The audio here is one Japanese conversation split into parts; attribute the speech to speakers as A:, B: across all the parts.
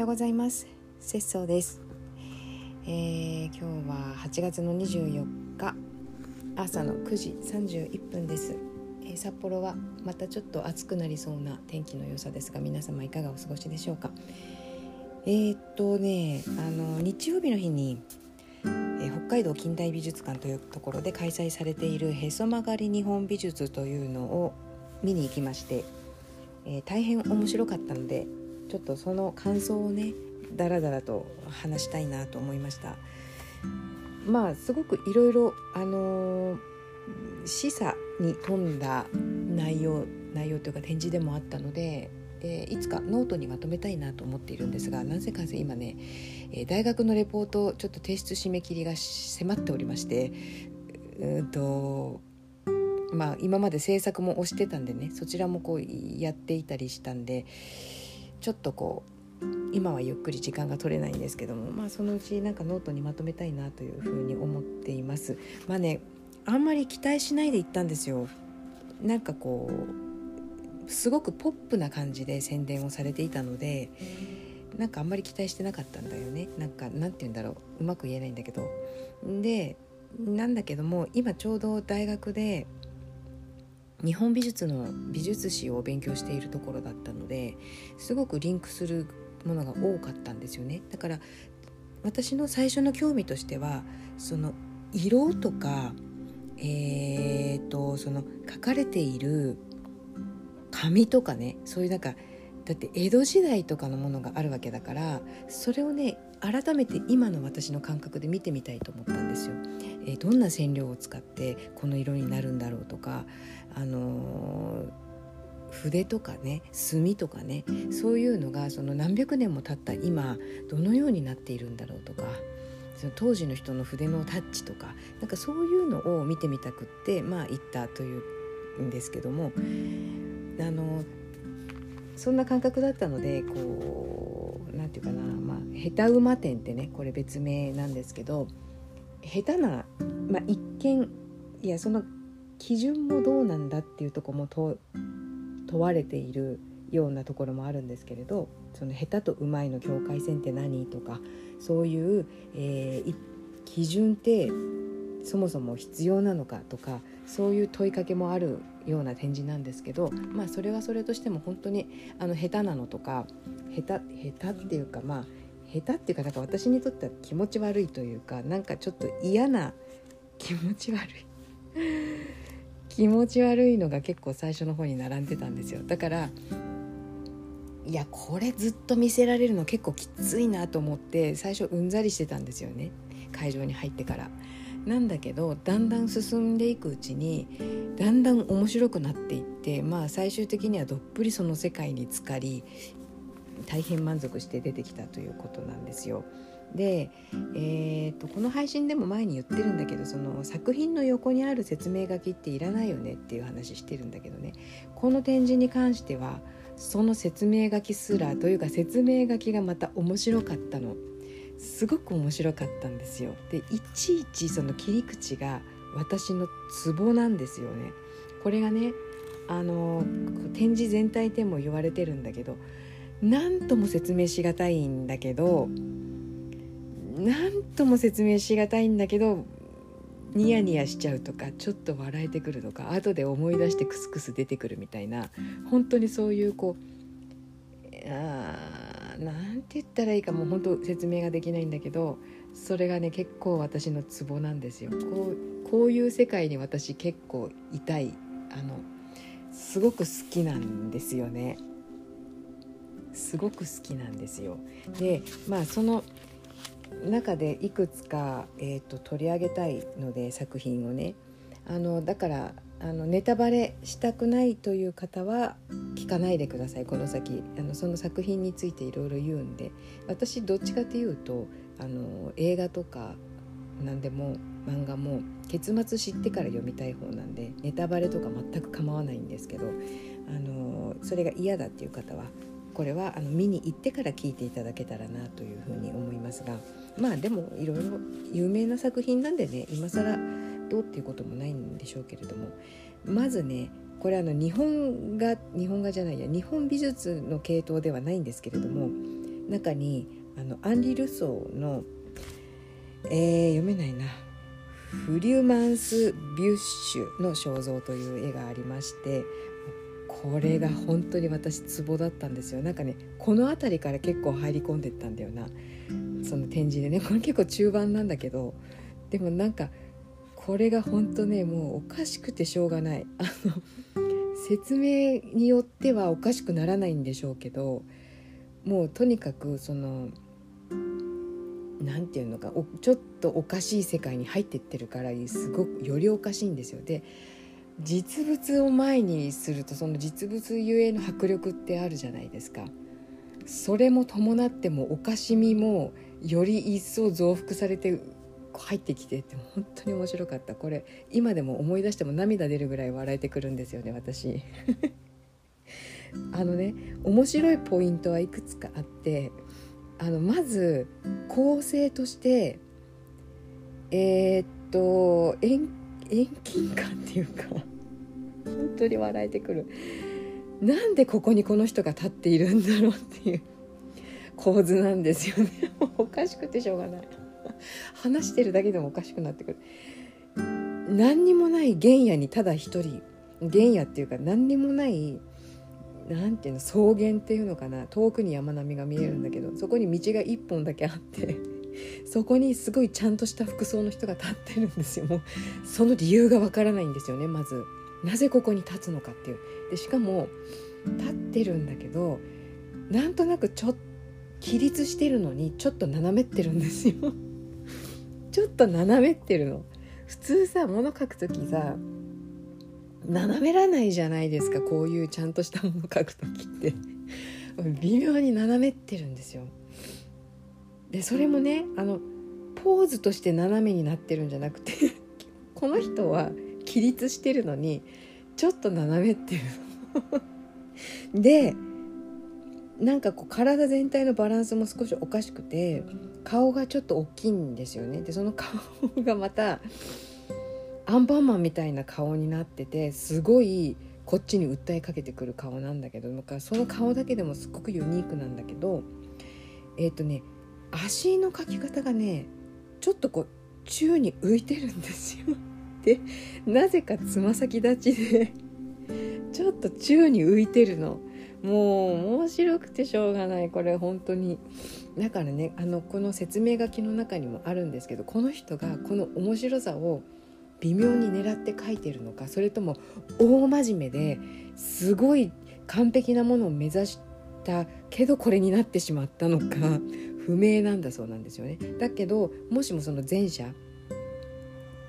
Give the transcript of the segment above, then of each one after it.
A: ようございます。節操です、えー、今日は8月の24日。朝の9時31分です、えー、札幌はまたちょっと暑くなりそうな天気の良さですが皆様いかがお過ごしでしょうか。えー、っとねあの日曜日の日にえ北海道近代美術館というところで開催されているへそ曲がり日本美術というのを見に行きまして、えー、大変面白かったのでちょっとその感想をねだらだらと話したいなと思いました。まあすごくいろいろあのー、示唆に富んだ内容内容というか展示でもあったので、えー、いつかノートにまとめたいなと思っているんですがなぜか今ね、え、大学のレポートちょっと提出締め切りが迫っておりましてうんとまあ今まで制作も押してたんでねそちらもこうやっていたりしたんでちょっとこう今はゆっくり時間が取れないんですけどもまあそのうちなんかノートにまとめたいなというふうに思っています。まあねあんまり期待しないで行ったんですよ。なんかこうすごくポップな感じで宣伝をされていたのでなんかあんまり期待してなかったんだよね。なんかなんて言うんだろう。うまく言えないんだけど。でなんだけども今ちょうど大学で日本美術の美術史を勉強しているところだったのですごくリンクするものが多かったんですよね。だから私の最初の興味としてはその色とかえーと、その書かれている紙とかねそういうなんかだって江戸時代とかのものがあるわけだからそれをね改めて今の私の感覚で見てみたいと思ったんですよ。えー、どんな染料を使ってこの色になるんだろうとか、あのー、筆とかね墨とかねそういうのがその何百年も経った今どのようになっているんだろうとか。その当時の人の筆のタッチとかなんかそういうのを見てみたくってまあ行ったというんですけどもあのそんな感覚だったのでこう何て言うかな、まあ、下手馬店ってねこれ別名なんですけど下手な、まあ、一見いやその基準もどうなんだっていうとこも問われているようなところもあるんですけれどその下手とうまいの境界線って何とかそういう、えー、基準ってそもそも必要なのかとかそういう問いかけもあるような展示なんですけど、まあ、それはそれとしても本当にあの下手なのとか下手下手っていうかまあ下手っていうかなんか私にとっては気持ち悪いというかなんかちょっと嫌な気持ち悪い。気持ち悪いのが結構最初の方に並んでたんですよ。だからいやこれずっと見せられるの結構きついなと思って最初うんざりしてたんですよね。会場に入ってから。なんだけどだんだん進んでいくうちにだんだん面白くなっていってまあ最終的にはどっぷりその世界に浸かり大変満足して出てきたということなんですよ。で、えーと、この配信でも前に言ってるんだけどその作品の横にある説明書きっていらないよねっていう話してるんだけどねこの展示に関してはその説明書きすらというか説明書きがまた面白かったの。すごく面白かったんですよ。でいちいちその切り口が私のツボなんですよね。これがねあの展示全体でも言われてるんだけど何とも説明しがたいんだけど何とも説明しがたいんだけどニヤニヤしちゃうとかちょっと笑えてくるとか後で思い出してクスクス出てくるみたいな本当にそういうこうあ何て言ったらいいかもう本当説明ができないんだけどそれがね結構私のツボなんですよ。こうこういう世界に私結構いたい。あのすごく好きなんですよね。すごく好きなんですよ。でまあその中でいくつか、えーと取り上げたいので作品をね。あのだからあのネタバレしたくないという方は聞かないでください。この先。あのその作品についていろいろ言うんで。私どっちかっていうとあの映画とか何でも漫画も結末知ってから読みたい方なんでネタバレとか全く構わないんですけどあのそれが嫌だっていう方はこれはあの見に行ってから聞いていただけたらなというふうに思いますがまあでもいろいろ有名な作品なんでね今更どうっていうこともないんでしょうけれどもまずねこれあの日本画日本画じゃないや日本美術の系統ではないんですけれども中にあのアンリ・ルソーの、えー、読めないな。フリューマンス・ビュッシュの肖像という絵がありましてこれが本当に私ツボだったんですよ。なんかねこの辺りから結構入り込んでったんだよな。その展示でねこれ結構中盤なんだけどでもなんかこれが本当ねもうおかしくてしょうがないあの説明によってはおかしくならないんでしょうけどもうとにかくその何て言うのかちょっとおかしい世界に入ってってるからすごくよりおかしいんですよ。で実物を前にするとその実物ゆえの迫力ってあるじゃないですかそれも伴ってもおかしみもより一層増幅されて入ってきてって本当に面白かった。これ今でも思い出しても涙出るぐらい笑えてくるんですよね私。あのね面白いポイントはいくつかあってあのまず構成としてえー、っと遠近感っていうか本当に笑えてくる。なんでここにこの人が立っているんだろうっていう構図なんですよね。おかしくてしょうがない。話してるだけでもおかしくなってくる。何にもない原野にただ一人。原野っていうか何にもない何ていうの草原っていうのかな。遠くに山並みが見えるんだけどそこに道が一本だけあってそこにすごいちゃんとした服装の人が立ってるんですよ。もうその理由がわからないんですよねまず。なぜここに立つのかっていう。でしかも立ってるんだけどなんとなくちょっと起立してるのにちょっと斜めってるんですよちょっと斜めってるの。普通さ物書く時さ斜めらないじゃないですか。こういうちゃんとしたもの書く時って。微妙に斜めってるんですよ。でそれもねあのポーズとして斜めになってるんじゃなくて この人は起立してるのにちょっと斜めってるの。でなんかこう体全体のバランスも少しおかしくて顔がちょっと大きいんですよねでその顔がまたアンパンマンみたいな顔になっててすごいこっちに訴えかけてくる顔なんだけどその顔だけでもすっごくユニークなんだけどえっ、ー、とね足の描き方がねちょっとこう宙に浮いてるんですよ。でなぜかつま先立ちでちょっと宙に浮いてるの。もう面白くてしょうがないこれ本当にだからねあのこの説明書きの中にもあるんですけどこの人がこの面白さを微妙に狙って書いてるのかそれとも大真面目ですごい完璧なものを目指したけどこれになってしまったのか不明なんだそうなんですよね。だけどもしもその前者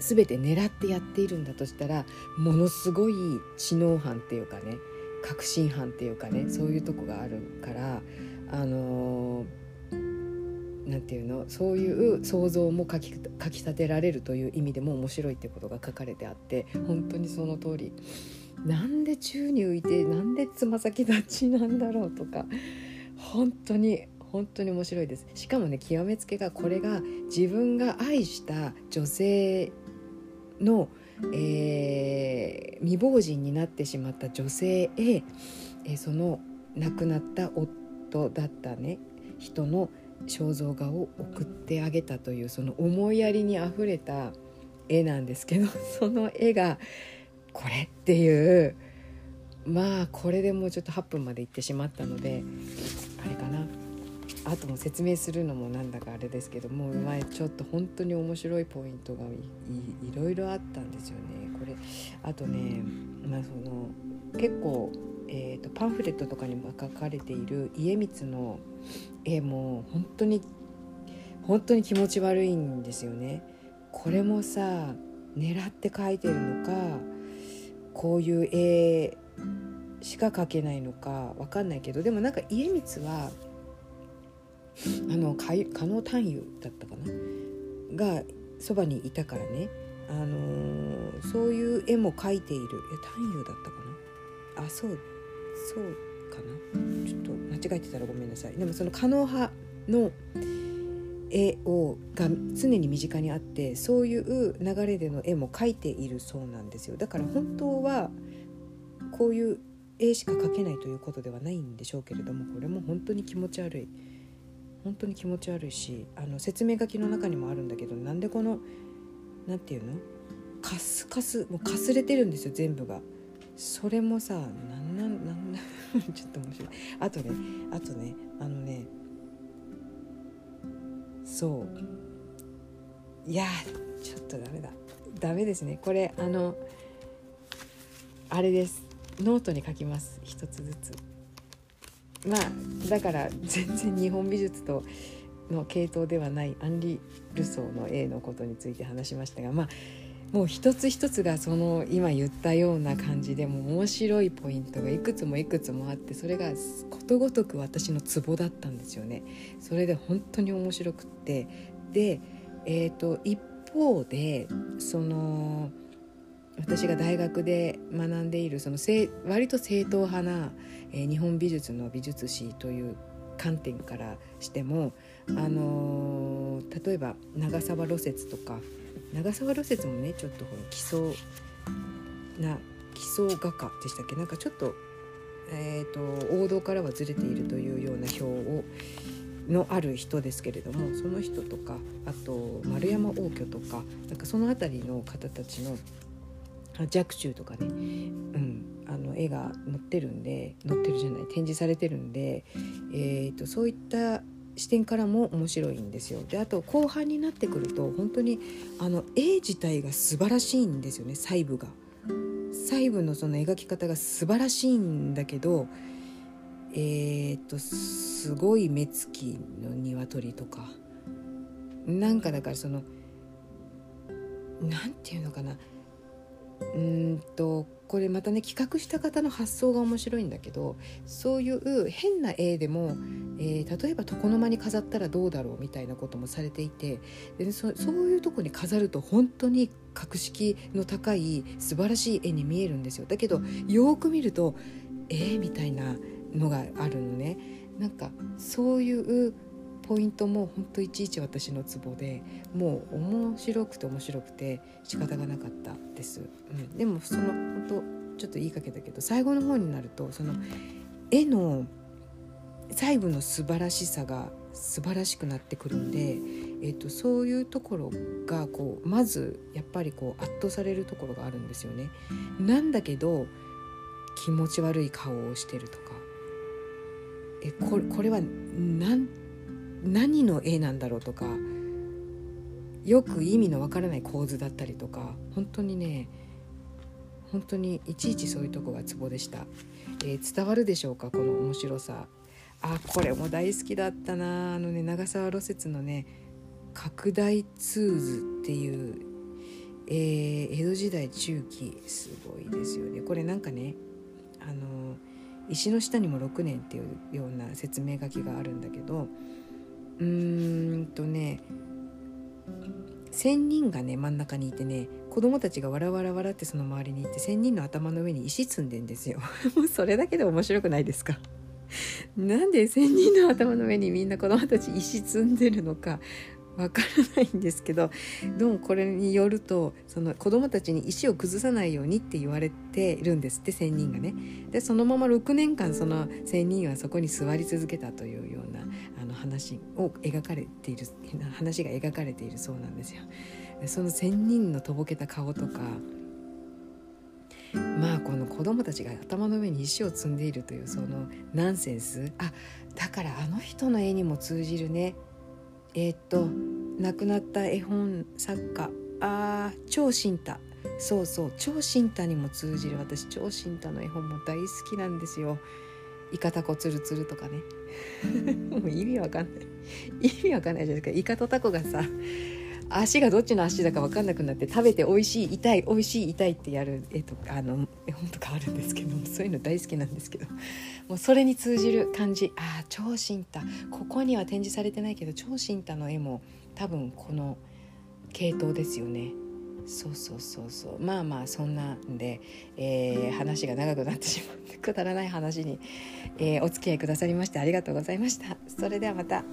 A: 全て狙ってやっているんだとしたらものすごい知能犯っていうかね確信犯っていうかねそういうとこがあるからあの何て言うのそういう想像もかきかきたてられるという意味でも面白いってことが書かれてあって本当にその通り。なんで宙に浮いてなんでつま先立ちなんだろうとか本当に本当に面白いです。しかもね極めつけがこれが自分が愛した女性の、えー、未亡人になってしまった女性へ、え、その亡くなった夫だったね人の肖像画を送ってあげたというその思いやりにあふれた絵なんですけど その絵がこれっていうまあこれでもうちょっと8分まで行ってしまったのであとも説明するのもなんだかあれですけども前ちょっと本当に面白いポイントがいろいろあったんですよねこれあとね、まあ、その結構、えーと、パンフレットとかにも書かれている家光の絵も本当に本当に気持ち悪いんですよね。これもさ狙って描いてるのかこういう絵しか描けないのか分かんないけどでもなんか家光はあの加納探幽だったかな？がそばにいたからね、あのー、そういう絵も描いている。え探幽だったかな？あそうそうかな？ちょっと間違えてたらごめんなさい。でもその狩野派の絵をが常に身近にあってそういう流れでの絵も描いているそうなんですよ。だから本当はこういう絵しか描けないということではないんでしょうけれどもこれも本当に気持ち悪い。本当に気持ち悪いしあの説明書きの中にもあるんだけどなんでこの何て言うの？カスカスもうかすれてるんですよ全部が。それもさなんなんなんなん ちょっと面白い。あとねあとねあのねそう。いやちょっとダメだ。ダメですね。これあのあれです。ノートに書きます。一つずつ。まあだから全然日本美術との系統ではないアンリ・ルソーの絵のことについて話しましたがまあもう一つ一つがその今言ったような感じでも面白いポイントがいくつもいくつもあってそれがことごとく私のツボだったんですよね。それで本当に面白くってで、えーと、一方でその私が大学で学んでいるその割と正統派な、えー、日本美術の美術史という観点からしても、あのー、例えば長沢露雪とか長沢露雪もねちょっとほら基礎な基礎画家でしたっけ？なんかちょっと,、えーと、王道からはずれているというような表をのある人ですけれどもその人とかあと丸山応挙とかなんかその辺りの方たちの若冲とかね、うん、あの絵が載ってるんで載ってるじゃない展示されてるんで、えーとそういった視点からも面白いんですよ。であと後半になってくると本当にあの絵自体が素晴らしいんですよね細部が。細部のその描き方が素晴らしいんだけどえー、っとすごい目つきの鶏とかなんかだからそのなんていうのかなうんとこれまたね企画した方の発想が面白いんだけどそういう変な絵でも、えー、例えば床の間に飾ったらどうだろうみたいなこともされていてでそそういうとこに飾ると本当に格式の高い素晴らしい絵に見えるんですよ。だけどよく見るとえー、みたいなのがあるのね。なんかそういうポイントも本当いちいち私のツボでもう面白くて面白くて仕方がなかったです、うん、でもその本当ちょっと言いかけたけど最後の方になるとその絵の細部の素晴らしさが素晴らしくなってくるんで、えーと、そういうところがこうまずやっぱりこう圧倒されるところがあるんですよね。なんだけど気持ち悪い顔をしてるとかえこれこれは何何の絵なんだろうとかよく意味のわからない構図だったりとか本当にね本当にいちいちそういうとこがツボでした、えー、伝わるでしょうかこの面白さ。あこれも大好きだったな。あのね長沢露雪のね「拡大ツーズ」っていう、えー、江戸時代中期すごいですよね。これなんかねあの石の下にも6年っていうような説明書きがあるんだけどうーんとね仙人がね真ん中にいてね子供たちがわらわらわらってその周りにいて仙人の頭の上に石積んでんですよ。もうそれだけで面白くないですか？なんで仙人の頭の上にみんな子供たち石積んでるのか？わからないんですけどどうもこれによるとその子どもたちに石を崩さないようにって言われているんですって仙人がね。でそのまま6年間その仙人はそこに座り続けたというようなあの話を描かれている話が描かれているそうなんですよ。その仙人のとぼけた顔とかまあこの子供たちが頭の上に石を積んでいるというそのナンセンスあだからあの人の絵にも通じるねえー、っと亡くなった絵本作家。あ超新太。そうそう超新太にも通じる。私超新太の絵本も大好きなんですよ。イカタコツルツルとかね。もう意味わかんない。意味わかんないじゃないですか。イカとタコがさ足がどっちの足だか分かんなくなって食べて美味しい痛い美味しい痛いってやる絵とかあの絵本とかあるんですけど そういうの大好きなんですけどもうそれに通じる感じああ超新太ここには展示されてないけど超新太の絵も多分この系統ですよね。そうそうそうそうまあまあそんなんで、えー、話が長くなってしまってくだらない話に、えー、お付き合いくださりましてありがとうございました。それではまた。